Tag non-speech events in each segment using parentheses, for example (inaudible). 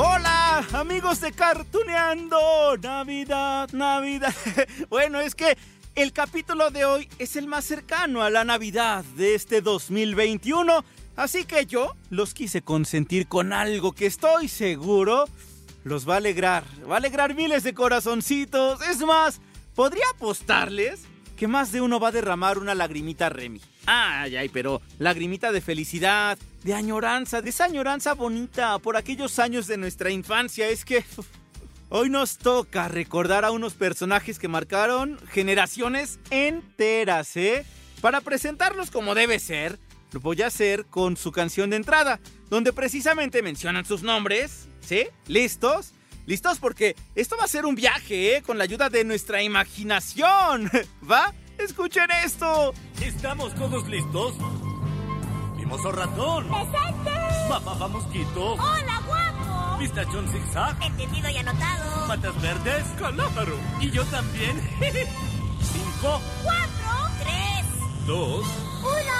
Hola, amigos de Cartuneando. Navidad, Navidad. (laughs) Bueno, es que el capítulo de hoy es el más cercano a la Navidad de este 2021. Así que yo los quise consentir con algo que estoy seguro los va a alegrar. Va a alegrar miles de corazoncitos. Es más, podría apostarles que más de uno va a derramar una lagrimita Remy. Ay, ay, pero lagrimita de felicidad, de añoranza, de esa añoranza bonita por aquellos años de nuestra infancia. Es que (laughs) hoy nos toca recordar a unos personajes que marcaron generaciones enteras, ¿eh? Para presentarlos como debe ser, lo voy a hacer con su canción de entrada, donde precisamente mencionan sus nombres, ¿sí? ¿Listos? ¿Listos? Porque esto va a ser un viaje, ¿eh? Con la ayuda de nuestra imaginación. (laughs) ¿Va? Escuchen esto. ¿Estamos todos listos? Mimoso ratón. ¡Presente! Mamá mosquito. ¡Hola, guapo! Pistachón zigzag. Entendido y anotado. Patas verdes. Calámaro. Y yo también. (laughs) Cinco, Cuatro. Tres. dos, Uno.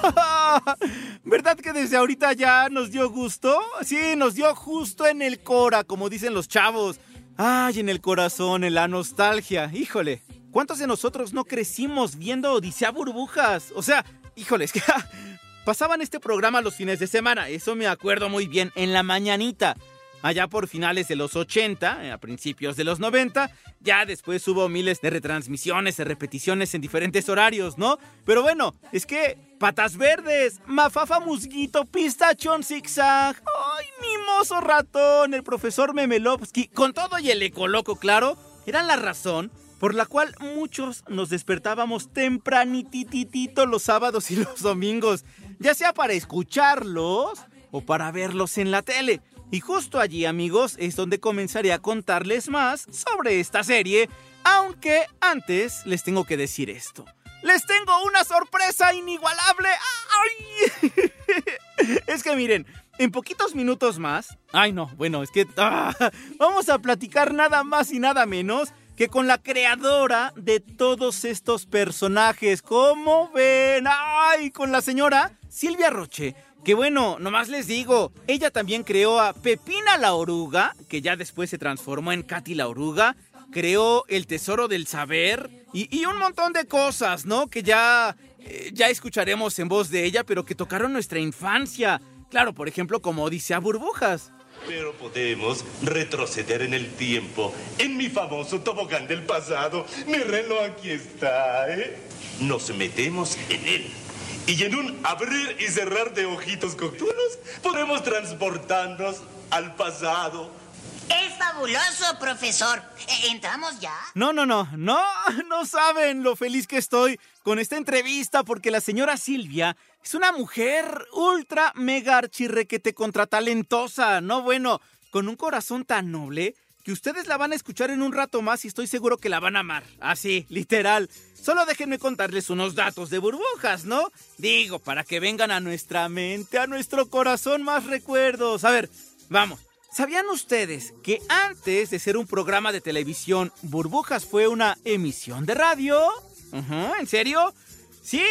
(laughs) ¿Verdad que desde ahorita ya nos dio gusto? Sí, nos dio justo en el cora, como dicen los chavos. Ay, en el corazón, en la nostalgia. Híjole, ¿cuántos de nosotros no crecimos viendo Odisea Burbujas? O sea, híjole, es que (laughs) pasaban este programa los fines de semana, eso me acuerdo muy bien, en la mañanita. Allá por finales de los 80, eh, a principios de los 90, ya después hubo miles de retransmisiones, de repeticiones en diferentes horarios, ¿no? Pero bueno, es que Patas Verdes, Mafafa Musguito, Pistachón Zigzag, ¡ay, mimoso ratón! El profesor Memelovsky, con todo y el ecoloco, claro, eran la razón por la cual muchos nos despertábamos tempranititito los sábados y los domingos, ya sea para escucharlos o para verlos en la tele. Y justo allí, amigos, es donde comenzaré a contarles más sobre esta serie, aunque antes les tengo que decir esto. ¡Les tengo una sorpresa inigualable! (laughs) Es que miren, en poquitos minutos más... Ay no, bueno, es que... ah, vamos a platicar nada más y nada menos que con la creadora de todos estos personajes. ¿Cómo ven? ¡Ay! Con la señora Silvia Roche. Que bueno, nomás les digo, ella también creó a Pepina la oruga, que ya después se transformó en Katy la oruga, creó El Tesoro del Saber y, un montón de cosas, ¿no? Que ya, eh, ya escucharemos en voz de ella, pero que tocaron nuestra infancia. Claro, por ejemplo, como Odisea Burbujas. Pero podemos retroceder en el tiempo. En mi famoso tobogán del pasado, mi reloj aquí está, ¿eh? Nos metemos en él. Y en un abrir y cerrar de ojitos nocturnos, podemos transportarnos al pasado. Es fabuloso, profesor. Eh, ¿Entramos ya? No, no, no, no, no saben lo feliz que estoy con esta entrevista porque la señora Silvia es una mujer ultra mega archirrequete contratalentosa, no bueno, con un corazón tan noble que ustedes la van a escuchar en un rato más y estoy seguro que la van a amar. Así, literal. Solo déjenme contarles unos datos de burbujas, ¿no? Digo, para que vengan a nuestra mente, a nuestro corazón más recuerdos. A ver, vamos. ¿Sabían ustedes que antes de ser un programa de televisión, Burbujas fue una emisión de radio? ¿En serio? Sí,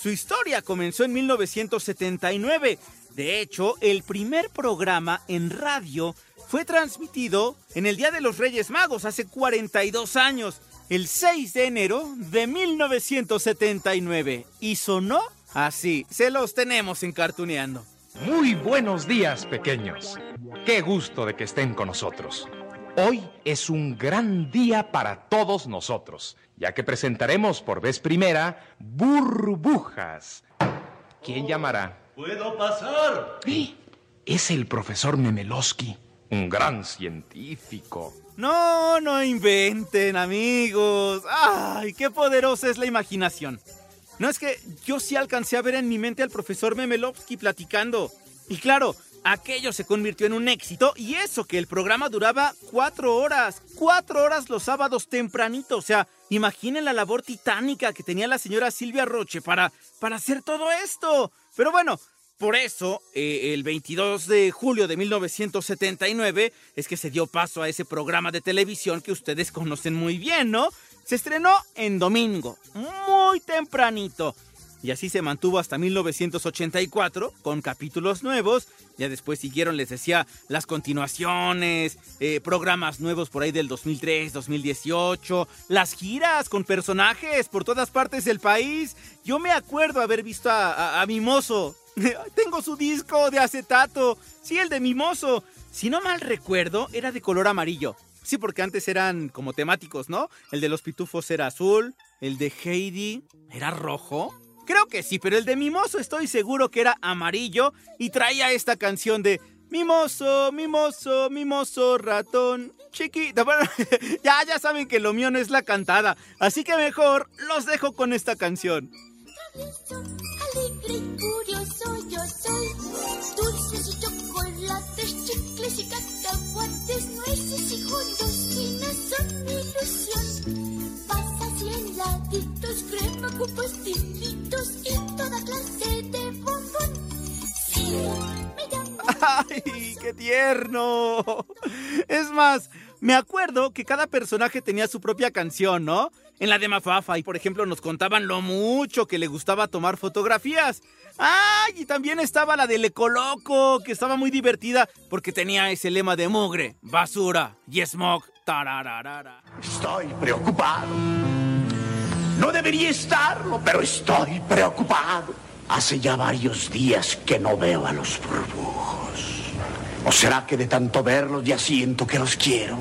su historia comenzó en 1979. De hecho, el primer programa en radio fue transmitido en el Día de los Reyes Magos hace 42 años, el 6 de enero de 1979. Y sonó así, se los tenemos en Cartuneando. Muy buenos días, pequeños. Qué gusto de que estén con nosotros. Hoy es un gran día para todos nosotros, ya que presentaremos por vez primera burbujas. ¿Quién llamará? ¿Puedo pasar? Es el profesor Memelowski, un gran científico. No, no inventen, amigos. ¡Ay, qué poderosa es la imaginación! No es que yo sí alcancé a ver en mi mente al profesor Memelowski platicando. Y claro, aquello se convirtió en un éxito y eso que el programa duraba cuatro horas. Cuatro horas los sábados tempranito. O sea, imaginen la labor titánica que tenía la señora Silvia Roche para, para hacer todo esto. Pero bueno, por eso, eh, el 22 de julio de 1979 es que se dio paso a ese programa de televisión que ustedes conocen muy bien, ¿no? Se estrenó en domingo, muy tempranito. Y así se mantuvo hasta 1984, con capítulos nuevos. Ya después siguieron, les decía, las continuaciones, eh, programas nuevos por ahí del 2003, 2018, las giras con personajes por todas partes del país. Yo me acuerdo haber visto a, a Mimoso. (laughs) Tengo su disco de acetato. Sí, el de Mimoso. Si no mal recuerdo, era de color amarillo. Sí, porque antes eran como temáticos, ¿no? El de los pitufos era azul, el de Heidi era rojo. Creo que sí, pero el de Mimoso estoy seguro que era amarillo y traía esta canción de Mimoso, mimoso, mimoso, ratón, chiquita. (laughs) Bueno, ya, ya saben que lo mío no es la cantada, así que mejor los dejo con esta canción. Alegre y curioso yo soy. Dulces y chocolates, chicles y cacahuates, nueces y golosinas son mi ilusión. Pasas y heladitos, crema con pastelitos y toda clase de bombón. Sí, me llamo (laughs) ¡Ay, qué tierno! Es más, me acuerdo que cada personaje tenía su propia canción, ¿no? En la de Mafafa, y por ejemplo, nos contaban lo mucho que le gustaba tomar fotografías. ¡Ay! Y también estaba la del Ecoloco, que estaba muy divertida porque tenía ese lema de mugre, basura y smog. Tarararara. Estoy preocupado. No debería estarlo, pero estoy preocupado. Hace ya varios días que no veo a los burbujos. ¿O será que de tanto verlos ya siento que los quiero?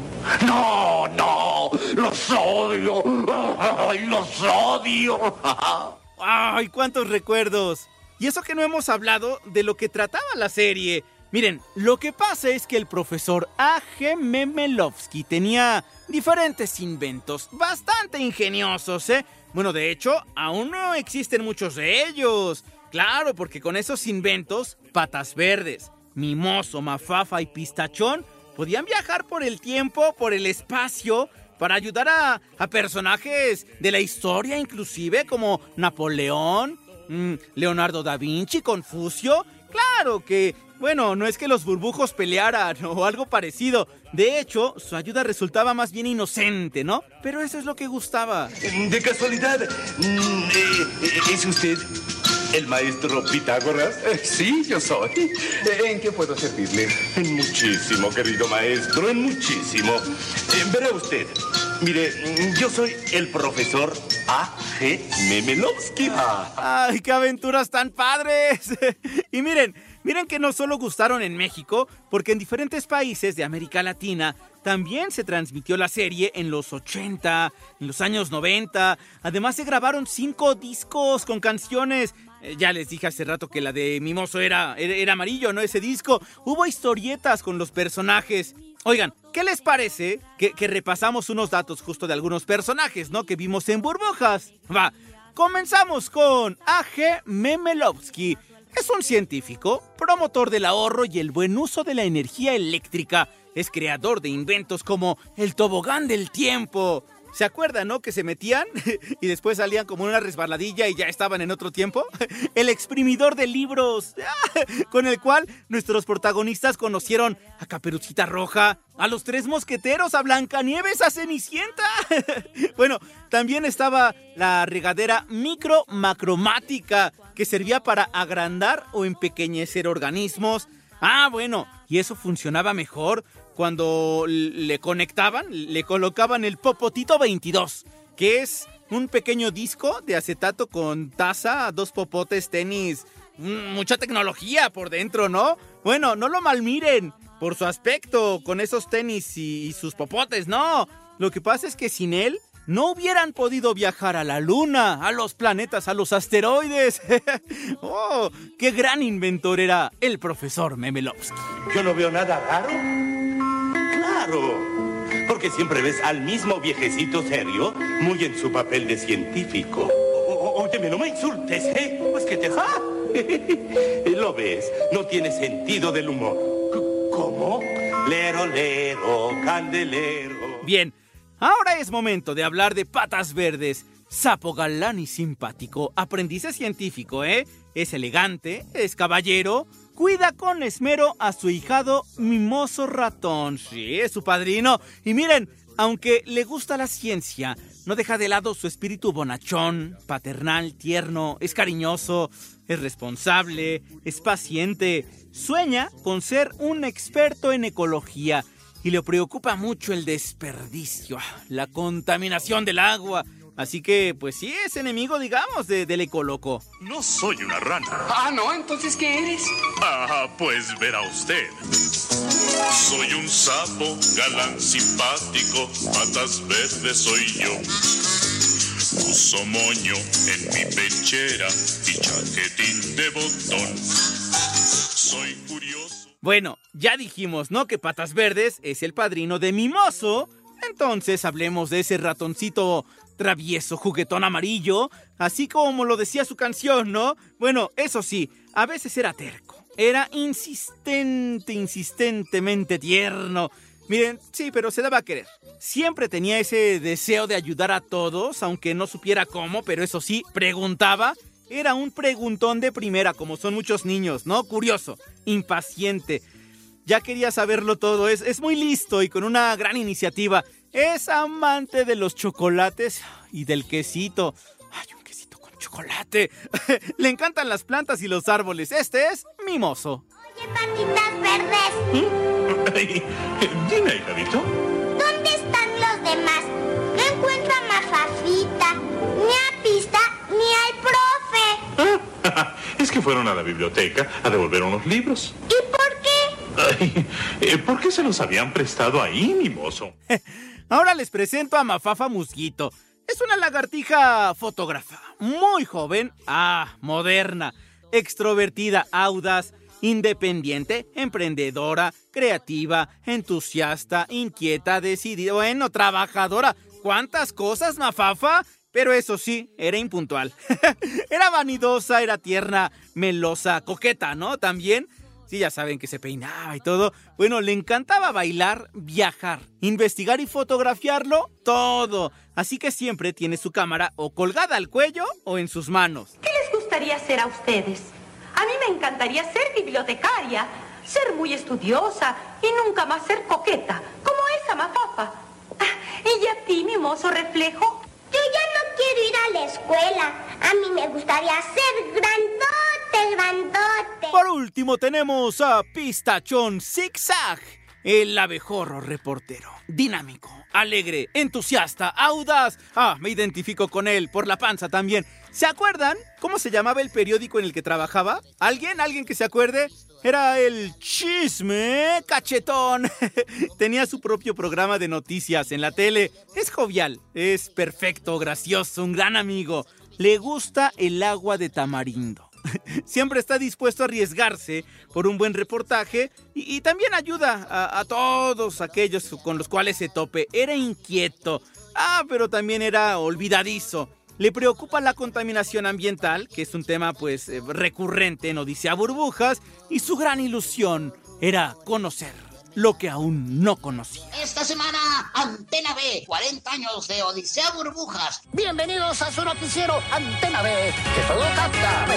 No, no, los odio. Ay, los odio. ¡Ay, cuántos recuerdos! Y eso que no hemos hablado de lo que trataba la serie. Miren, lo que pasa es que el profesor A.G. Memelowski tenía diferentes inventos, bastante ingeniosos, ¿eh? Bueno, de hecho, aún no existen muchos de ellos. Claro, porque con esos inventos, patas verdes, mimoso, mafafa y pistachón podían viajar por el tiempo, por el espacio, para ayudar a, personajes de la historia, inclusive como Napoleón, mm, Leonardo da Vinci, Confucio. Claro que, bueno, no es que los burbujos pelearan (laughs) o algo parecido. De hecho, su ayuda resultaba más bien inocente, ¿no? Pero eso es lo que gustaba. De casualidad, mm, eh, eh, ¿es usted el maestro Pitágoras? Eh, sí, yo soy. ¿En qué puedo servirle? En muchísimo, querido maestro, en muchísimo. Eh, verá usted, mire, mm, yo soy el profesor A.G. Memelowski. ¡Ay, qué aventuras tan padres! (laughs) y miren, miren que no solo gustaron en México, porque en diferentes países de América Latina también se transmitió la serie en los 80, en los años 90. Además se grabaron cinco discos con canciones. Eh, ya les dije hace rato que la de Mimoso era, era, amarillo, ¿no? Ese disco. Hubo historietas con los personajes. Oigan, ¿qué les parece que, repasamos unos datos justo de algunos personajes, ¿no? Que vimos en burbujas. Va, comenzamos con A.G. Memelowski. Es un científico, promotor del ahorro y el buen uso de la energía eléctrica. Es creador de inventos como el tobogán del tiempo. ¿Se acuerdan, no? Que se metían (laughs) y después salían como una resbaladilla y ya estaban en otro tiempo. (laughs) El exprimidor de libros, (laughs) con el cual nuestros protagonistas conocieron a Caperucita Roja, a los tres mosqueteros, a Blancanieves, a Cenicienta. Bueno, también estaba la regadera micro-macromática, que servía para agrandar o empequeñecer organismos. Ah, bueno, y eso funcionaba mejor cuando le conectaban, le colocaban el Popotito 22, que es un pequeño disco de acetato con taza, dos popotes, tenis, mm, mucha tecnología por dentro, ¿no? Bueno, no lo malmiren por su aspecto con esos tenis y, y sus popotes, no. Lo que pasa es que sin él no hubieran podido viajar a la luna, a los planetas, a los asteroides. (laughs) ¡Oh! ¡Qué gran inventor era el profesor Memelovsky! ¿Yo no veo nada raro? Porque siempre ves al mismo viejecito serio, muy en su papel de científico. O- Óyeme, no me insultes, ¿eh? Pues que te ja. (laughs) Lo ves, no tiene sentido del humor. ¿Cómo? Lero, lero, candelero. Bien, ahora es momento de hablar de patas verdes. Sapo galán y simpático, aprendiz científico, ¿eh? Es elegante, es caballero, cuida con esmero a su hijado mimoso ratón. Sí, es su padrino. Y miren, aunque le gusta la ciencia, no deja de lado su espíritu bonachón, paternal, tierno, es cariñoso, es responsable, es paciente, sueña con ser un experto en ecología y le preocupa mucho el desperdicio, la contaminación del agua. Así que, pues sí, es enemigo, digamos, de- del ecoloco. No soy una rana. Ah, no, entonces ¿qué eres? Ah, pues verá usted. Soy un sapo galán simpático, patas verdes soy yo. Uso moño en mi pechera y chaquetín de botón. Soy curioso. Bueno, ya dijimos, ¿no? Que Patas Verdes es el padrino de Mimoso. Entonces hablemos de ese ratoncito travieso, juguetón amarillo, así como lo decía su canción, ¿no? Bueno, eso sí, a veces era terco. Era insistente, insistentemente tierno. Miren, sí, pero se daba a querer. Siempre tenía ese deseo de ayudar a todos, aunque no supiera cómo, pero eso sí, preguntaba. Era un preguntón de primera, como son muchos niños, ¿no? Curioso, impaciente. Ya quería saberlo todo, es, es muy listo y con una gran iniciativa. Es amante de los chocolates y del quesito. Ay, un quesito con chocolate. (laughs) Le encantan las plantas y los árboles. Este es Mimoso. Patitas verdes, Ay, dime, hijadito. ¿dónde están los demás? No encuentro a Mafafita, ni a Pista, ni al profe. (laughs) Es que fueron a la biblioteca a devolver unos libros. ¿Y por qué? Ay, eh, ¿Por qué se los habían prestado ahí, mimoso? (laughs) Ahora les presento a Mafafa Musguito. Es una lagartija fotógrafa, muy joven, ah, moderna, extrovertida, audaz, independiente, emprendedora, creativa, entusiasta, inquieta, decidida, bueno, trabajadora. ¿Cuántas cosas, Mafafa? Pero eso sí, era impuntual. (laughs) era vanidosa, era tierna, melosa, coqueta, ¿no? También. Sí, ya saben que se peinaba y todo. Bueno, le encantaba bailar, viajar, investigar y fotografiarlo todo. Así que siempre tiene su cámara o colgada al cuello o en sus manos. ¿Qué les gustaría ser a ustedes? A mí me encantaría ser bibliotecaria, ser muy estudiosa y nunca más ser coqueta, como esa mafafa. Ah, ¿Y a ti, mimoso reflejo? Yo ya no quiero ir a la escuela. A mí me gustaría ser grandote. Por último tenemos a Pistachón Zigzag, el abejorro reportero. Dinámico, alegre, entusiasta, audaz. Ah, me identifico con él, por la panza también. ¿Se acuerdan cómo se llamaba el periódico en el que trabajaba? ¿Alguien? ¿Alguien que se acuerde? Era el chisme cachetón. (laughs) Tenía su propio programa de noticias en la tele. Es jovial, es perfecto, gracioso, un gran amigo. Le gusta el agua de tamarindo. (laughs) Siempre está dispuesto a arriesgarse por un buen reportaje y, también ayuda a, a todos aquellos con los cuales se tope. Era inquieto. Ah, pero también era olvidadizo. Le preocupa la contaminación ambiental, que es un tema pues eh, recurrente en Odisea Burbujas, y su gran ilusión era conocer lo que aún no conocía. Esta semana, Antena B, 40 años de Odisea Burbujas. Bienvenidos a su noticiero Antena B, que todo capta.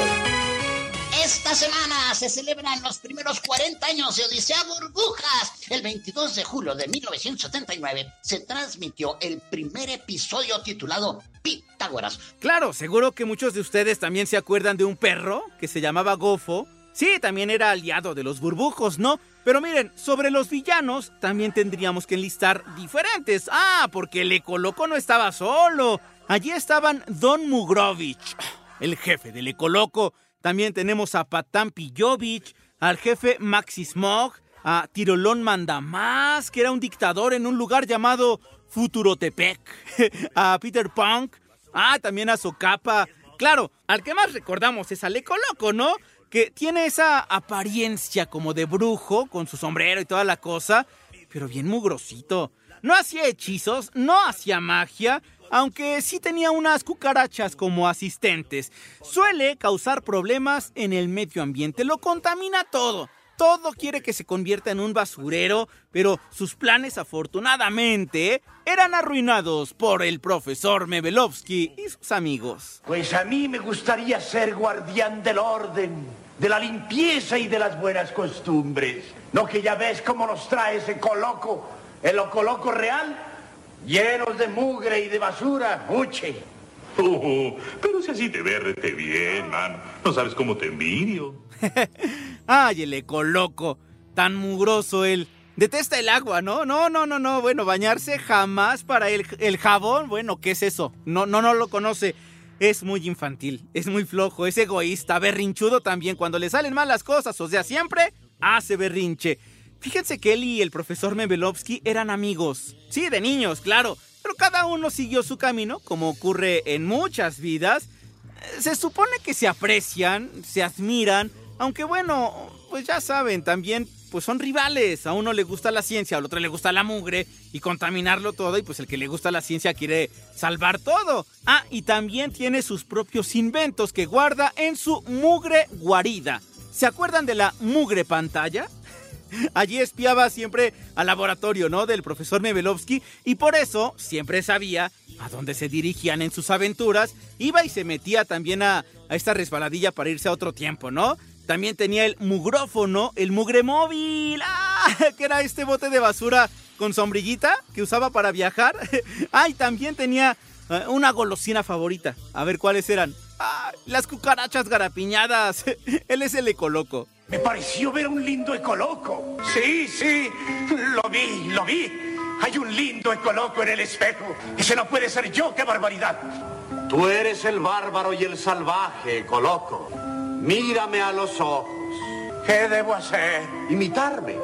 Esta semana se celebran los primeros 40 años de Odisea Burbujas. El 22 de julio de 1979 se transmitió el primer episodio titulado Pitágoras. Claro, seguro que muchos de ustedes también se acuerdan de un perro que se llamaba Gofo. Sí, también era aliado de los burbujos, ¿no? Pero miren, sobre los villanos también tendríamos que enlistar diferentes. Ah, porque el Ecoloco no estaba solo. Allí estaban Don Mugrovich, el jefe del Ecoloco. También tenemos a Patán Pillovich, al jefe Maxi Smog, a Tirolón Mandamás, que era un dictador en un lugar llamado Futurotepec, (laughs) a Peter Punk, ah, también a Socapa. Claro, al que más recordamos es al Ecoloco, ¿no? Que tiene esa apariencia como de brujo, con su sombrero y toda la cosa, pero bien mugrosito. No hacía hechizos, no hacía magia, aunque sí tenía unas cucarachas como asistentes. Suele causar problemas en el medio ambiente, lo contamina todo. Todo quiere que se convierta en un basurero, pero sus planes afortunadamente eran arruinados por el profesor Mebelovsky y sus amigos. Pues a mí me gustaría ser guardián del orden, de la limpieza y de las buenas costumbres. No que ya ves cómo nos trae ese coloco, el coloco real, llenos de mugre y de basura, uche. Oh, pero si así te ve rete bien, man. No sabes cómo te envidio. (laughs) Ay, el ecoloco, tan mugroso él. Detesta el agua, ¿no? No, no, no, no. Bueno, bañarse jamás para el, el jabón. Bueno, ¿qué es eso? No, no, no lo conoce. Es muy infantil, es muy flojo, es egoísta, berrinchudo también. Cuando le salen mal las cosas, o sea, siempre hace berrinche. Fíjense que él y el profesor Mebelovsky eran amigos. Sí, de niños, claro. Pero cada uno siguió su camino, como ocurre en muchas vidas. Se supone que se aprecian, se admiran, aunque bueno, pues ya saben, también pues son rivales. A uno le gusta la ciencia, al otro le gusta la mugre y contaminarlo todo. Y pues el que le gusta la ciencia quiere salvar todo. Ah, y también tiene sus propios inventos que guarda en su mugre guarida. ¿Se acuerdan de la mugre pantalla? (laughs) Allí espiaba siempre al laboratorio, ¿no? Del profesor Mebelovsky y por eso siempre sabía a dónde se dirigían en sus aventuras. Iba y se metía también a, a esta resbaladilla para irse a otro tiempo, ¿no? También tenía el mugrófono, el mugre móvil, ¡ah! (laughs) que era este bote de basura con sombrillita que usaba para viajar. (laughs) ¡Ay! también tenía eh, una golosina favorita. A ver cuáles eran. ¡Ah! Las cucarachas garapiñadas. (laughs) Él es el ecoloco. Me pareció ver un lindo ecoloco. Sí, sí, lo vi, lo vi. Hay un lindo ecoloco en el espejo. Ese no puede ser yo, qué barbaridad. Tú eres el bárbaro y el salvaje, ecoloco. Mírame a los ojos. ¿Qué debo hacer? Imitarme.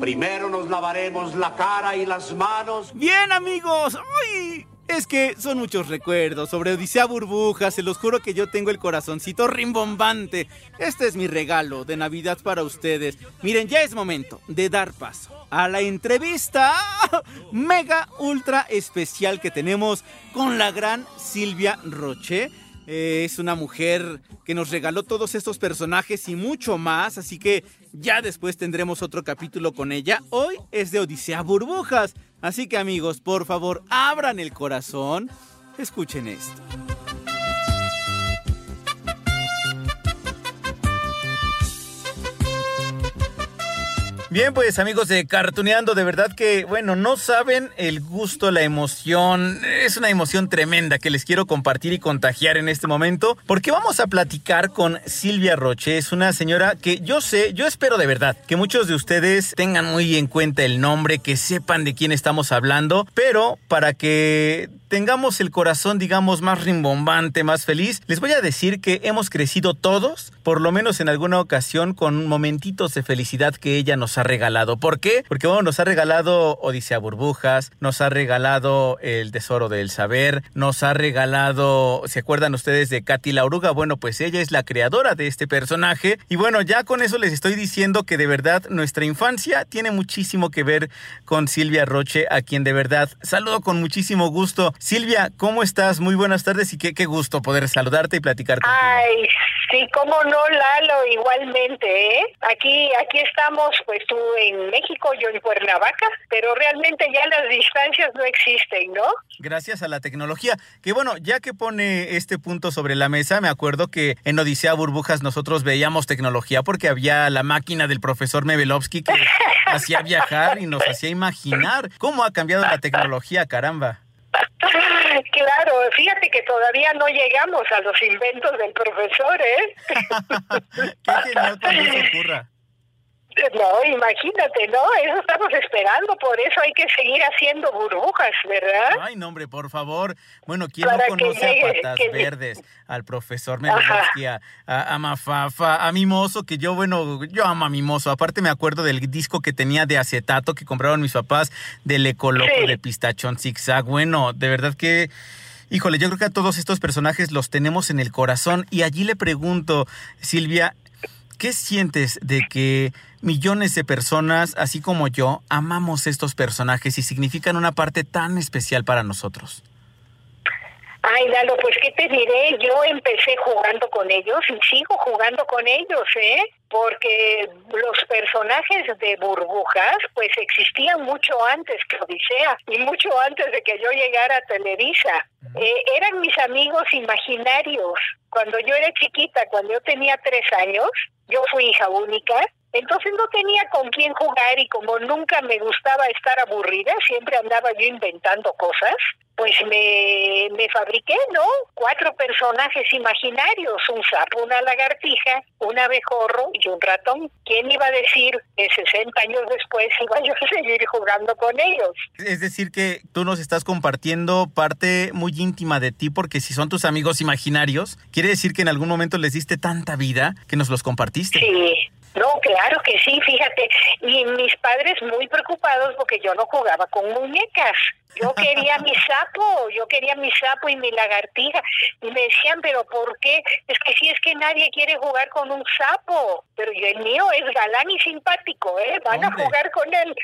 Primero nos lavaremos la cara y las manos. Bien, amigos. ¡Ay! Es que son muchos recuerdos sobre Odisea Burbujas, se los juro que yo tengo el corazoncito rimbombante. Este es mi regalo de Navidad para ustedes. Miren, ya es momento de dar paso a la entrevista mega ultra especial que tenemos con la gran Silvia Roche. Es una mujer que nos regaló todos estos personajes y mucho más, así que ya después tendremos otro capítulo con ella. Hoy es de Odisea Burbujas. Así que amigos, por favor, abran el corazón. Escuchen esto. Bien, pues amigos de Cartuneando, de verdad que, bueno, no saben el gusto, la emoción. Es una emoción tremenda que les quiero compartir y contagiar en este momento, porque vamos a platicar con Silvia Roche. Es una señora que yo sé, yo espero de verdad que muchos de ustedes tengan muy en cuenta el nombre, que sepan de quién estamos hablando, pero para que tengamos el corazón, digamos, más rimbombante, más feliz, les voy a decir que hemos crecido todos, por lo menos en alguna ocasión, con momentitos de felicidad que ella nos ha regalado. ¿Por qué? Porque bueno, nos ha regalado Odisea Burbujas, nos ha regalado El Tesoro del Saber, nos ha regalado, ¿se acuerdan ustedes de Katy la Oruga? Bueno, pues ella es la creadora de este personaje. Y bueno, ya con eso les estoy diciendo que de verdad nuestra infancia tiene muchísimo que ver con Silvia Roche, a quien de verdad saludo con muchísimo gusto. Silvia, ¿cómo estás? Muy buenas tardes y qué, qué gusto poder saludarte y platicar contigo. Ay, sí, cómo no, Lalo, igualmente, ¿eh? Aquí, aquí estamos, pues tú en México, yo en Cuernavaca, pero realmente ya las distancias no existen, ¿no? Gracias a la tecnología. Que bueno, ya que pone este punto sobre la mesa, me acuerdo que en Odisea Burbujas nosotros veíamos tecnología porque había la máquina del profesor Mebelovsky que hacía viajar y nos hacía imaginar cómo ha cambiado la tecnología, caramba. (laughs) Claro, fíjate que todavía no llegamos a los inventos del profesor, ¿eh? Qué genial cuando eso ocurra. No, imagínate, ¿no? Eso estamos esperando, por eso hay que seguir haciendo burbujas, ¿verdad? Ay, no, hombre, por favor. Bueno, ¿quién no conoce a Patas Verdes? Al profesor Melodowski, a, a, Mafafa, a Mimoso, que yo, bueno, yo amo a Mimoso. Aparte me acuerdo del disco que tenía de acetato que compraron mis papás, del Ecoloco, de Pistachón Zigzag. Bueno, de verdad que... Híjole, yo creo que a todos estos personajes los tenemos en el corazón y allí le pregunto, Silvia, ¿qué sientes de que millones de personas, así como yo, amamos estos personajes y significan una parte tan especial para nosotros? Ay, Lalo, pues qué te diré, yo empecé jugando con ellos y sigo jugando con ellos, ¿eh? Porque los personajes de burbujas, pues existían mucho antes que Odisea y mucho antes de que yo llegara a Televisa. Eh, eran mis amigos imaginarios. Cuando yo era chiquita, cuando yo tenía tres años, yo fui hija única, entonces no tenía con quién jugar y como nunca me gustaba estar aburrida, siempre andaba yo inventando cosas, pues me, me fabriqué, ¿no? Cuatro personajes imaginarios, un sapo, una lagartija, un abejorro y un ratón. ¿Quién iba a decir que 60 años después iba yo a (laughs) seguir jugando con ellos? Es decir, que tú nos estás compartiendo parte muy íntima de ti, porque si son tus amigos imaginarios, quiere decir que en algún momento les diste tanta vida que nos los compartiste. Sí. No, claro que sí, fíjate. Y mis padres muy preocupados porque yo no jugaba con muñecas. Yo quería mi sapo, yo quería mi sapo y mi lagartija. Y me decían, pero ¿por qué? Es que si es que nadie quiere jugar con un sapo. Pero yo, el mío es galán y simpático, ¿eh? Van a jugar con él.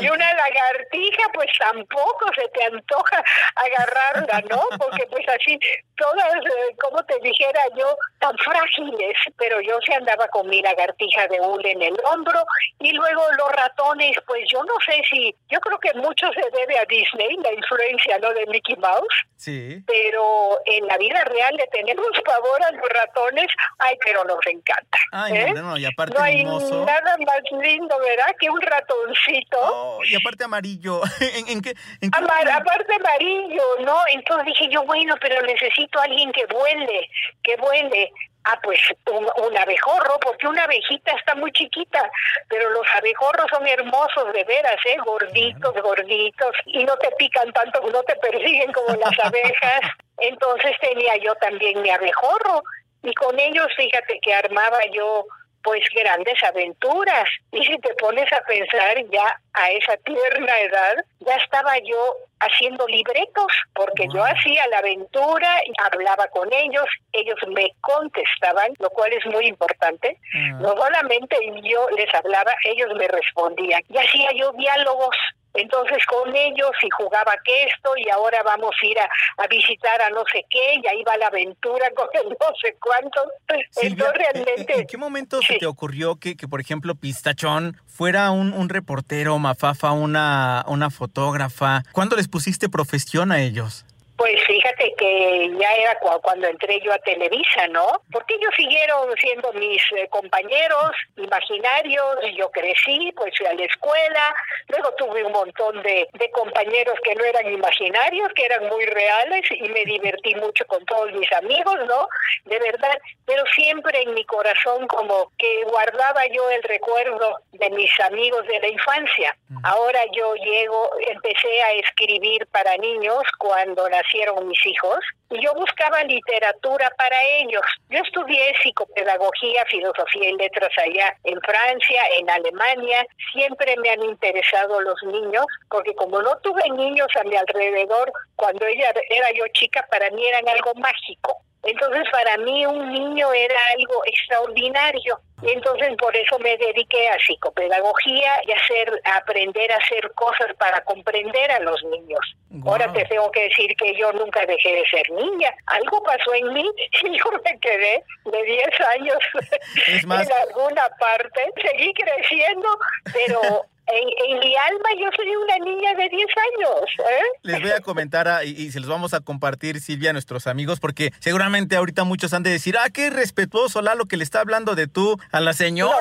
y una lagartija, pues tampoco se te antoja agarrarla, ¿no? Porque pues así, todas, eh, como te dijera yo, tan frágiles. Pero yo se andaba con mi lagartija de hule en el hombro. Y luego los ratones, pues yo no sé si yo creo que mucho se debe a Disney, la influencia no de Mickey Mouse. Sí. Pero en la vida real le tenemos pavor a los ratones, ay, pero nos encanta. Ay, ¿eh? no, no, y aparte no hay mimoso. nada más lindo, ¿verdad? Que un ratoncito. Oh, y aparte amarillo. (laughs) ¿En, en qué? En qué Amar, aparte amarillo, ¿no? Entonces dije yo, bueno, pero necesito a alguien que vuele, que vuele. Ah, pues un, un, abejorro, porque una abejita está muy chiquita, pero los abejorros son hermosos de veras, ¿eh? Gorditos, gorditos, y no te pican tanto, no te persiguen como las (laughs) abejas. Entonces tenía yo también mi abejorro, y con ellos, fíjate que armaba yo pues grandes aventuras. Y si te pones a pensar ya a esa tierna edad, ya estaba yo haciendo libretos, porque yo hacía la aventura, hablaba con ellos, ellos me contestaban, lo cual es muy importante. No solamente yo les hablaba, ellos me respondían. Y hacía yo diálogos entonces con ellos y jugaba que esto y ahora vamos a ir a, a, visitar a no sé qué y ahí va la aventura (laughs) con el no sé cuánto. Silvia, Entonces realmente... ¿En qué momento sí. se te ocurrió que, que, por ejemplo, Pistachón fuera un, un reportero, Mafafa, una, una fotógrafa? ¿Cuándo les pusiste profesión a ellos? Pues fíjate que ya era cuando entré yo a Televisa, ¿no? Porque ellos siguieron siendo mis eh, compañeros imaginarios, y yo crecí, pues fui a la escuela, luego tuve un montón de, de compañeros que no eran imaginarios, que eran muy reales y me divertí mucho con todos mis amigos, ¿no? De verdad, pero siempre en mi corazón como que guardaba yo el recuerdo de mis amigos de la infancia. Ahora yo llego, empecé a escribir para niños cuando nacieron mis hijos y yo buscaba literatura para ellos. Yo estudié psicopedagogía, filosofía y letras allá en Francia, en Alemania. Siempre me han interesado los niños porque como no tuve niños a mi alrededor cuando ella era yo chica, para mí eran algo mágico. Entonces para mí un niño era algo extraordinario. Y entonces por eso me dediqué a psicopedagogía y a hacer, a aprender a hacer cosas para comprender a los niños. Wow. Ahora te tengo que decir que yo nunca dejé de ser niña. Algo pasó en mí (laughs) y yo me quedé de 10 años (laughs) más, en alguna parte. Seguí creciendo, pero en, en, mi alma yo soy una niña de 10 años. ¿eh? Les voy a comentar a, y, y, se los vamos a compartir, Silvia, a nuestros amigos, porque seguramente ahorita muchos han de decir, ah, qué respetuoso Lalo que le está hablando de tú a la señora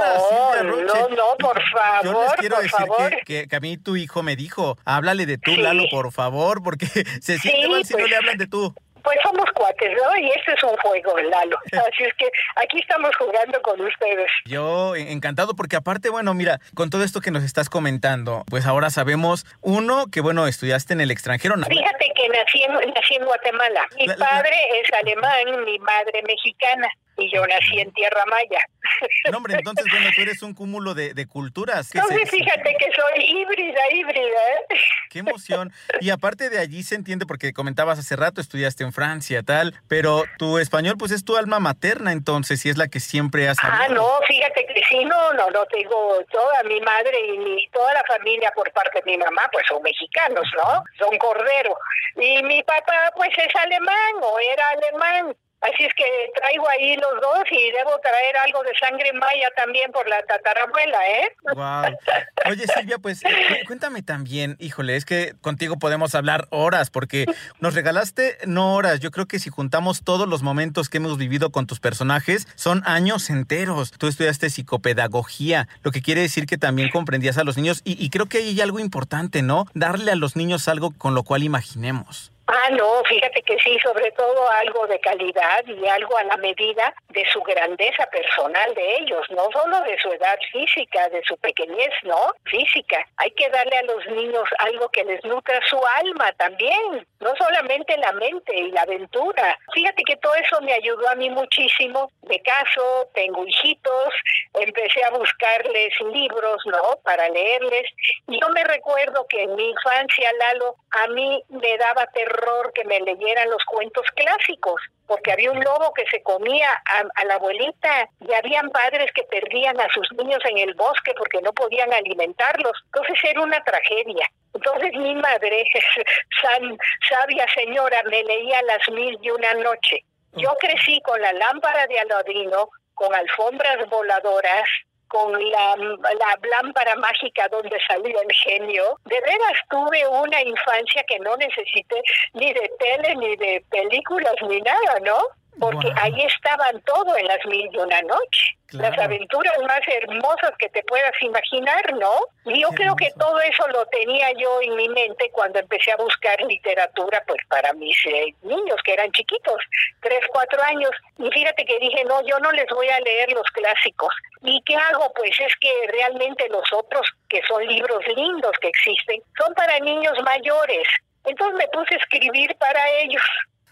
no. No, no, por favor. (laughs) Yo les quiero por decir favor. que, que, a mí tu hijo me dijo, háblale de tú, Sí. Lalo, por favor, porque (laughs) se siente Sí, mal si no pues. le hablan de tú. Pues somos cuates, ¿no? Y este es un juego, Lalo. (laughs) Así es que aquí estamos jugando con ustedes. Yo encantado porque aparte, bueno, mira, con todo esto que nos estás comentando, pues ahora sabemos, uno, que bueno, estudiaste en el extranjero. Fíjate que nací en, nací en Guatemala. Mi padre es alemán, mi madre mexicana y yo nací en Tierra Maya. (laughs) No, hombre, entonces, bueno, tú eres un cúmulo de, de culturas. Entonces, fíjate que soy híbrida, híbrida. ¿eh? (laughs) Qué emoción. Y aparte de allí se entiende, porque comentabas hace rato, estudiaste en Francia, tal, pero tu español, pues es tu alma materna, entonces, y es la que siempre has Ah, no, fíjate que sí, no, no, no, tengo toda mi madre y mi, toda la familia por parte de mi mamá, pues son mexicanos, ¿no? Son cordero. Y mi papá, pues es alemán o era alemán. Así es que traigo ahí los dos y debo traer algo de sangre maya también por la tatarabuela, ¿eh? Wow. Oye, Silvia, pues eh, cuéntame también, híjole, es que contigo podemos hablar horas porque nos regalaste no horas, yo creo que si juntamos todos los momentos que hemos vivido con tus personajes, son años enteros. Tú estudiaste psicopedagogía, lo que quiere decir que también comprendías a los niños y, y creo que hay algo importante, ¿no? Darle a los niños algo con lo cual imaginemos. Ah, no, fíjate que sí, sobre todo algo de calidad y algo a la medida de su grandeza personal de ellos, no solo de su edad física, de su pequeñez, ¿no? Física. Hay que darle a los niños algo que les nutra su alma también, no solamente la mente y la aventura. Fíjate que todo eso me ayudó a mí muchísimo. De caso, tengo hijitos, empecé a buscarles libros, ¿no? Para leerles. Yo me recuerdo que en mi infancia, Lalo, a mí me daba terror que me leyeran los cuentos clásicos, porque había un lobo que se comía a, a, la abuelita y habían padres que perdían a sus niños en el bosque porque no podían alimentarlos. Entonces era una tragedia. Entonces mi madre, (laughs) san, sabia señora, me leía las mil y una noche. Yo crecí con la lámpara de Aladino, con alfombras voladoras, con la, la lámpara mágica donde salía el genio. De veras tuve una infancia que no necesité ni de tele, ni de películas, ni nada, ¿no? Porque wow. ahí estaban todo en las mil y una noche. Claro. Las aventuras más hermosas que te puedas imaginar, ¿no? Y yo Qué creo hermoso. que todo eso lo tenía yo en mi mente cuando empecé a buscar literatura, pues para mis eh, niños que eran chiquitos, tres, cuatro años. Y fíjate que dije, no, yo no les voy a leer los clásicos. ¿Y qué hago? Pues es que realmente los otros, que son libros lindos que existen, son para niños mayores. Entonces me puse a escribir para ellos.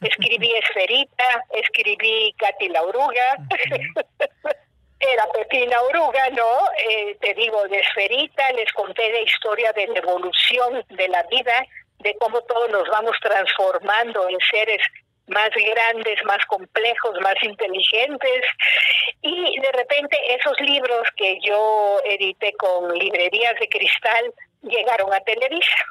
Escribí Esferita, escribí Katy la Oruga. Era Pepina Oruga, ¿no? Eh, te digo, de Esferita, les conté de historia de la evolución de la vida, de cómo todos nos vamos transformando en seres más grandes, más complejos, más inteligentes. Y de repente esos libros que yo edité con librerías de cristal llegaron a Televisa.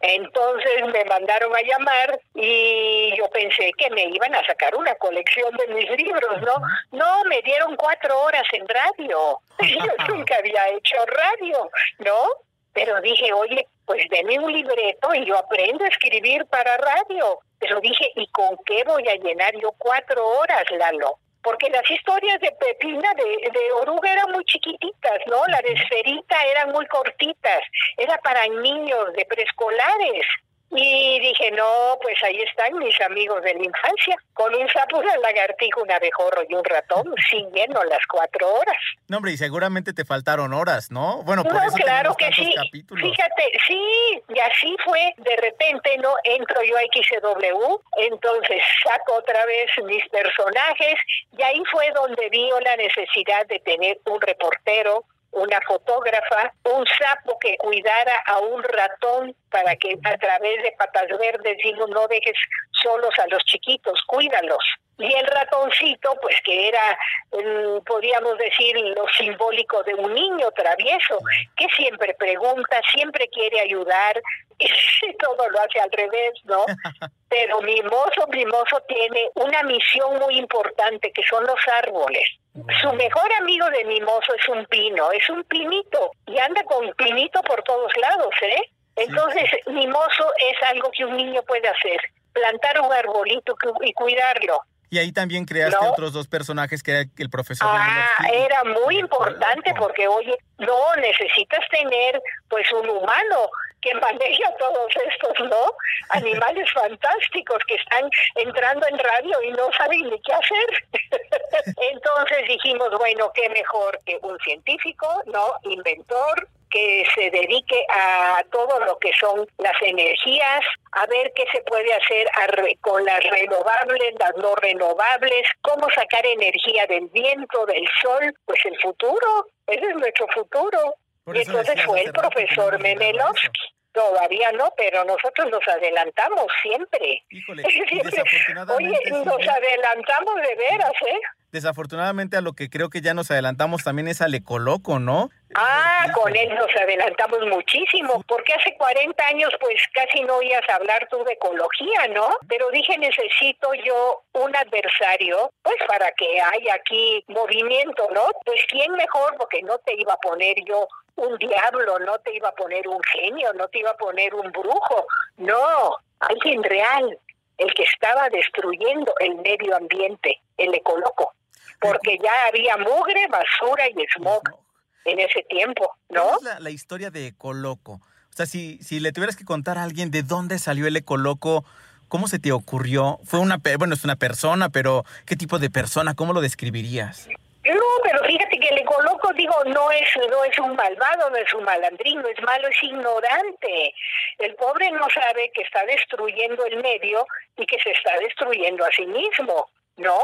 Entonces me mandaron a llamar y yo pensé que me iban a sacar una colección de mis libros, ¿no? No, me dieron cuatro horas en radio. (laughs) Yo nunca había hecho radio, ¿no? Pero dije, oye, pues deme un libreto y yo aprendo a escribir para radio. Pero dije, ¿y con qué voy a llenar yo cuatro horas, Lalo? Porque las historias de Pepina, de, de, Oruga eran muy chiquititas, ¿no? La de Esferita eran muy cortitas, era para niños de preescolares. Y dije, no, pues ahí están mis amigos de la infancia, con un sapo, una lagartija, un abejorro y un ratón, siguiendo las cuatro horas. No, hombre, y seguramente te faltaron horas, ¿no? Bueno, por no, eso claro que sí. Capítulos. Fíjate, sí, y así fue, de repente, ¿no? Entro yo a XW, entonces saco otra vez mis personajes, y ahí fue donde vi la necesidad de tener un reportero, una fotógrafa, un sapo que cuidara a un ratón para que a través de patas verdes digo no dejes solos a los chiquitos, cuídalos. Y el ratoncito, pues que era, mm, podríamos decir, lo simbólico de un niño travieso, que siempre pregunta, siempre quiere ayudar, (laughs) y todo lo hace al revés, ¿no? (laughs) Pero Mimoso, Mimoso tiene una misión muy importante, que son los árboles. Su mejor amigo de Mimoso es un pino, es un pinito, y anda con pinito por todos lados, ¿eh? Entonces. Mimoso es algo que un niño puede hacer, plantar un arbolito y cuidarlo. Y ahí también creaste ¿No? otros dos personajes que era el profesor. Ah, era muy importante porque, oye, no necesitas tener pues un humano. que maneja todos estos, ¿no? (laughs) Animales fantásticos que están entrando en radio y no saben ni qué hacer. (laughs) Entonces dijimos, bueno, qué mejor que un científico, ¿no? Inventor, que se dedique a todo lo que son las energías, a ver qué se puede hacer con las renovables, las no renovables, cómo sacar energía del viento, del sol, pues el futuro, ese es nuestro futuro. Y entonces fue el profesor Menelovsky. Todavía no, pero nosotros nos adelantamos siempre. Híjole, (laughs) Oye, nos adelantamos de veras, ¿eh? Desafortunadamente a lo que creo que ya nos adelantamos también es al ecoloco, ¿no? Ah, con él nos adelantamos muchísimo, porque hace 40 años pues casi no oías hablar tú de ecología, ¿no? Pero dije, necesito yo un adversario, pues para que haya aquí movimiento, ¿no? Pues quién mejor, porque no te iba a poner yo un diablo, no te iba a poner un genio, no te iba a poner un brujo, no, alguien real, el que estaba destruyendo el medio ambiente, el ecoloco porque ya había mugre, basura y smog en ese tiempo, ¿no? es la, historia de Ecoloco? O sea, si, si le tuvieras que contar a alguien de dónde salió el Ecoloco, ¿cómo se te ocurrió? Fue una, bueno, es una persona, pero ¿qué tipo de persona? ¿Cómo lo describirías? No, pero fíjate que el ecoloco, digo, no es, no es un malvado, no es un malandrín, no es malo, es ignorante. El pobre no sabe que está destruyendo el medio y que se está destruyendo a sí mismo, ¿no?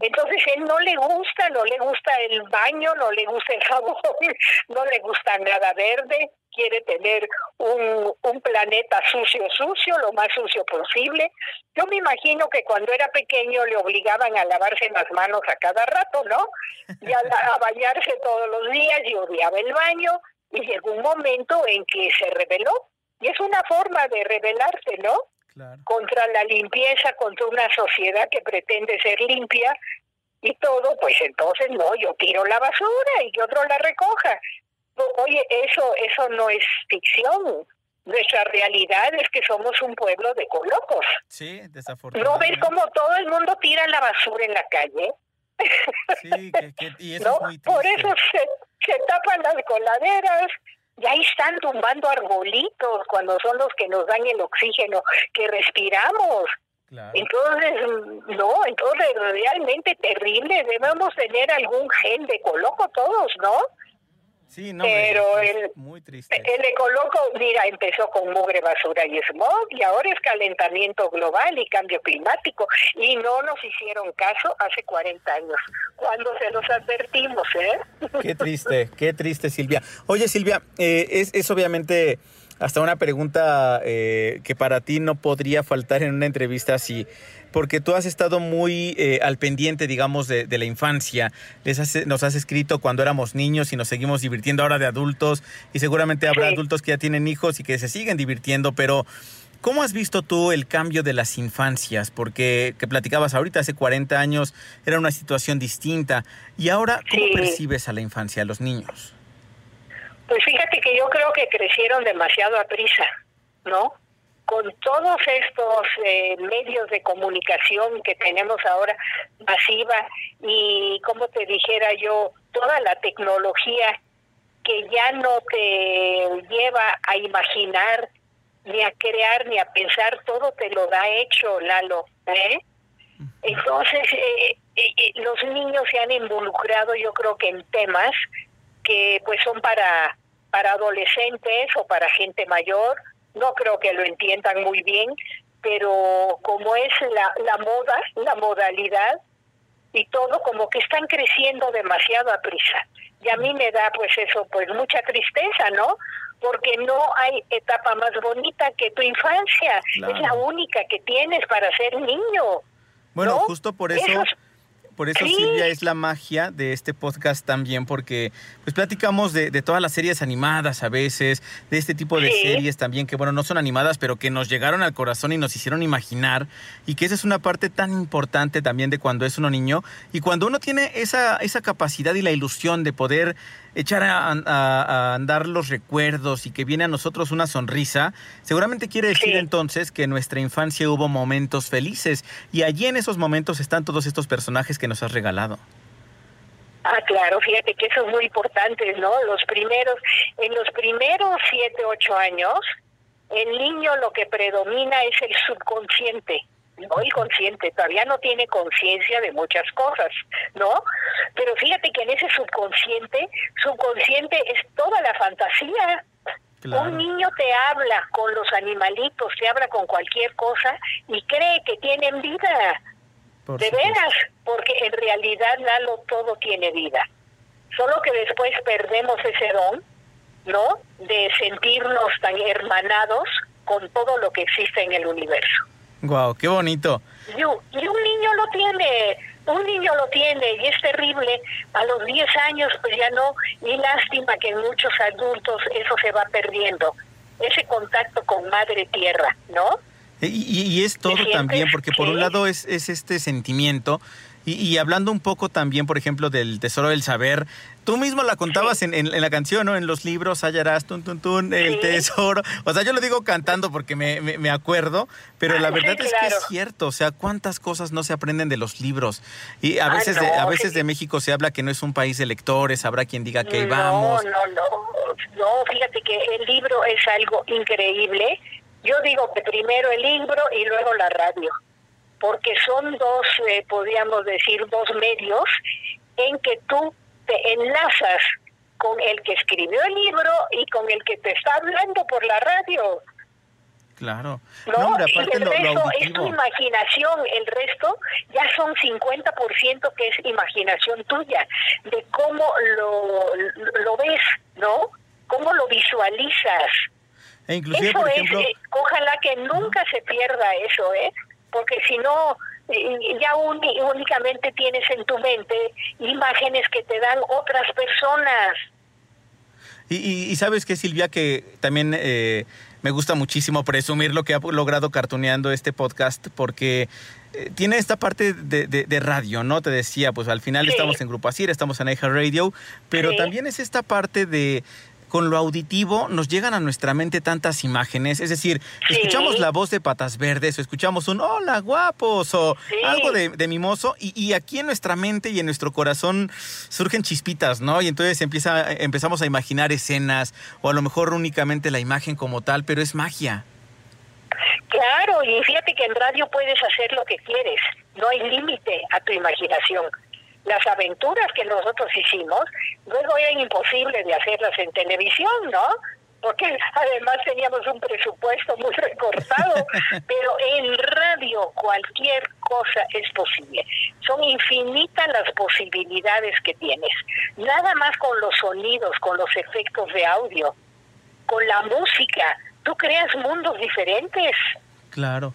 Entonces él no le gusta, no le gusta el baño, no le gusta el jabón, (laughs) no le gusta nada verde, quiere tener un, un planeta sucio, sucio, lo más sucio posible. Yo me imagino que cuando era pequeño le obligaban a lavarse las manos a cada rato, ¿no? Y a, a bañarse todos los días y odiaba el baño y llegó un momento en que se rebeló. Y es una forma de rebelarse, ¿no? contra la limpieza, contra una sociedad que pretende ser limpia y todo, pues entonces no, yo tiro la basura y que otro la recoja. Oye, eso, eso no es ficción. Nuestra realidad es que somos un pueblo de colocos. Sí, desafortunadamente. ¿No ves cómo todo el mundo tira la basura en la calle? Sí, y eso es muy Por eso se, se tapan las coladeras, y ahí están tumbando arbolitos cuando son los que nos dan el oxígeno que respiramos. Entonces, no, entonces realmente terrible, debemos tener algún gen de coloco todos, ¿no? Sí, no, pero el, muy triste. el ecoloco, mira, empezó con mugre, basura y smog y ahora es calentamiento global y cambio climático y no nos hicieron caso hace 40 años, cuando se los advertimos, ¿eh? Qué triste, (laughs) qué triste, Silvia. Oye, Silvia, eh, es, es obviamente hasta una pregunta eh, que para ti no podría faltar en una entrevista así porque tú has estado muy eh, al pendiente, digamos, de, la infancia. Les nos has escrito cuando éramos niños y nos seguimos divirtiendo ahora de adultos y seguramente habrá adultos que ya tienen hijos y que se siguen divirtiendo, pero ¿cómo has visto tú el cambio de las infancias? Porque que platicabas ahorita, hace 40 años era una situación distinta y ahora, ¿cómo percibes a la infancia, a los niños? Pues fíjate que yo creo que crecieron demasiado a prisa, ¿no? con todos estos eh, medios de comunicación que tenemos ahora masiva y como te dijera yo, toda la tecnología que ya no te lleva a imaginar ni a crear ni a pensar, todo te lo da hecho, Lalo. ¿eh? Entonces, eh, eh, los niños se han involucrado yo creo que en temas que pues son para, para adolescentes o para gente mayor, no creo que lo entiendan muy bien, pero como es la, la moda, la modalidad y todo, como que están creciendo demasiado a prisa. Y a mí me da pues eso, pues mucha tristeza, ¿no? Porque no hay etapa más bonita que tu infancia. Es la única que tienes para ser niño. Bueno, justo por eso por eso Silvia es la magia de este podcast también, porque pues platicamos de, todas las series animadas a veces, de este tipo de series también que bueno, no son animadas, pero que nos llegaron al corazón y nos hicieron imaginar, y que esa es una parte tan importante también de cuando es uno niño, y cuando uno tiene esa, esa capacidad y la ilusión de poder echar a, andar los recuerdos y que viene a nosotros una sonrisa, seguramente quiere decir entonces que en nuestra infancia hubo momentos felices y allí en esos momentos están todos estos personajes que nos has regalado. Ah, claro, fíjate que eso es muy importante, ¿no? Los primeros, en los primeros siete, ocho años, el niño lo que predomina es el subconsciente, no consciente, todavía no tiene conciencia de muchas cosas, ¿no? Pero fíjate que en ese subconsciente, subconsciente es toda la fantasía. Un niño te habla con los animalitos, te habla con cualquier cosa y cree que tienen vida. de veras, porque en realidad Lalo todo tiene vida. Solo que después perdemos ese don, ¿no? De sentirnos tan hermanados con todo lo que existe en el universo. Wow, qué bonito. Y, un- y un niño lo tiene, un niño lo tiene y es terrible. A los 10 años pues ya no, y lástima que en muchos adultos eso se va perdiendo. Ese contacto con madre tierra, ¿no? Y, y- y es todo también, porque por un lado es, es este sentimiento, y, y hablando un poco también, por ejemplo, del tesoro del saber, tú mismo la contabas en, en- en la canción, ¿no? En los libros, hallarás, tun, tun, tun, el Sí. tesoro. O sea, yo lo digo cantando porque me, me- me acuerdo, pero la Sí, verdad es que claro. es cierto, o sea, cuántas cosas no se aprenden de los libros. Y a Ah, veces, de, no, a veces sí. de México se habla que no es un país de lectores, habrá quien diga que ahí no, vamos. No, no, no, fíjate que el libro es algo increíble. Yo digo que primero el libro y luego la radio, porque son dos, eh, podríamos decir, dos medios en que tú te enlazas con el que escribió el libro y con el que te está hablando por la radio. Claro. ¿no? No, hombre, y el lo, lo resto es tu imaginación, el resto ya son 50% que es imaginación tuya, de cómo lo, lo ves, ¿no? Cómo lo visualizas. E inclusive, eso por es, eh, ojalá que nunca se pierda eso, ¿eh? Porque si no, ya únicamente tienes en tu mente imágenes que te dan otras personas. Y, y- y sabes que Silvia, que también eh, me gusta muchísimo presumir lo que ha logrado cartoneando este podcast, porque eh, tiene esta parte de, de- de radio, ¿no? Te decía, pues al final estamos en Grupo Asir, estamos en iHeart Radio, pero Sí. también es esta parte de con lo auditivo nos llegan a nuestra mente tantas imágenes, es decir, Sí. escuchamos la voz de Patas Verdes o escuchamos un hola guapos o algo de, de mimoso y, y aquí en nuestra mente y en nuestro corazón surgen chispitas, ¿no? Y entonces empieza, empezamos a imaginar escenas o a lo mejor únicamente la imagen como tal, pero es magia. Claro, y fíjate que en radio puedes hacer lo que quieres, no hay límite a tu imaginación. Las aventuras que nosotros hicimos, luego eran imposibles de hacerlas en televisión, ¿no? Porque además teníamos un presupuesto muy recortado, (laughs) pero en radio cualquier cosa es posible. Son infinitas las posibilidades que tienes. Nada más con los sonidos, con los efectos de audio, con la música, tú creas mundos diferentes. Claro.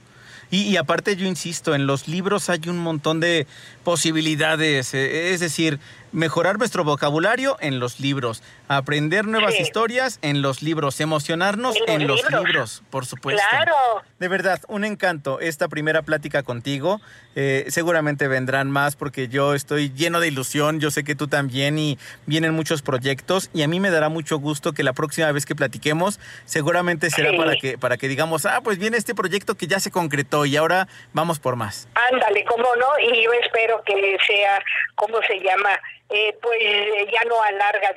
Y, aparte yo insisto, en los libros hay un montón de posibilidades, eh, es decir, mejorar nuestro vocabulario en los libros, aprender nuevas Sí. historias en los libros, emocionarnos En en los libros. libros, por supuesto. Claro. De verdad, un encanto esta primera plática contigo. Eh, seguramente vendrán más porque yo estoy lleno de ilusión, yo sé que tú también y vienen muchos proyectos y a mí me dará mucho gusto que la próxima vez que platiquemos seguramente será Sí. para que para que digamos, ah, pues viene este proyecto que ya se concretó y ahora vamos por más. Ándale, cómo no, y yo espero que sea, ¿cómo se llama? Eh, pues eh, ya no a larga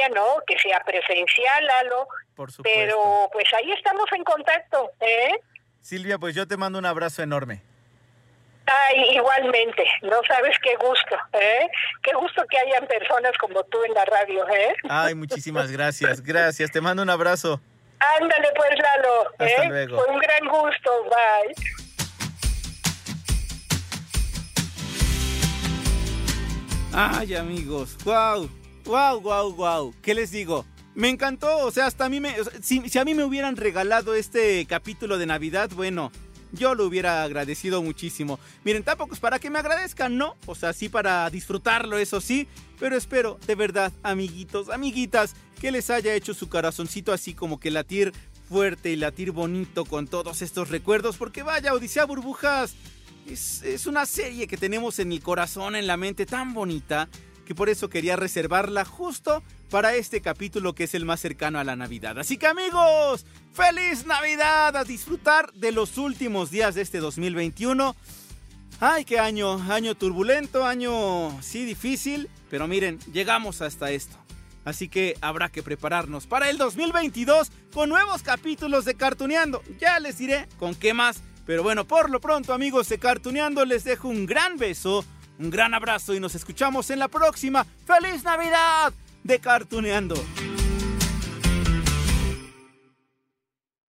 distancia, ¿no? Que sea presencial, Lalo. Por supuesto. Pero pues ahí estamos en contacto, ¿eh? Silvia, pues yo te mando un abrazo enorme. Ay, igualmente, no sabes qué gusto, ¿eh? Qué gusto que hayan personas como tú en la radio, ¿eh? Ay, muchísimas gracias, gracias. Te mando un abrazo. Ándale pues, Lalo, Hasta ¿eh? luego. Fue un gran gusto, bye. Ay, amigos, wow, wow, wow, wow. ¿Qué les digo? Me encantó, o sea, hasta a mí me... si, a mí me hubieran regalado este capítulo de Navidad, bueno, yo lo hubiera agradecido muchísimo. Miren, tampoco es para que me agradezcan, ¿no? O sea, sí para disfrutarlo, eso sí. Pero espero, de verdad, amiguitos, amiguitas, que les haya hecho su corazoncito así como que latir fuerte y latir bonito con todos estos recuerdos. Porque vaya, Odisea Burbujas, es, es una serie que tenemos en el corazón, en la mente tan bonita, que por eso quería reservarla justo para este capítulo que es el más cercano a la Navidad. Así que amigos, feliz Navidad, a disfrutar de los últimos días de este 2021. Ay, qué año, año turbulento, año sí difícil, pero miren, llegamos hasta esto. Así que habrá que prepararnos para el 2022 con nuevos capítulos de Cartuneando. Ya les diré con qué más. Pero bueno, por lo pronto amigos de Cartuneando les dejo un gran beso, un gran abrazo y nos escuchamos en la próxima. ¡Feliz Navidad! de Cartuneando.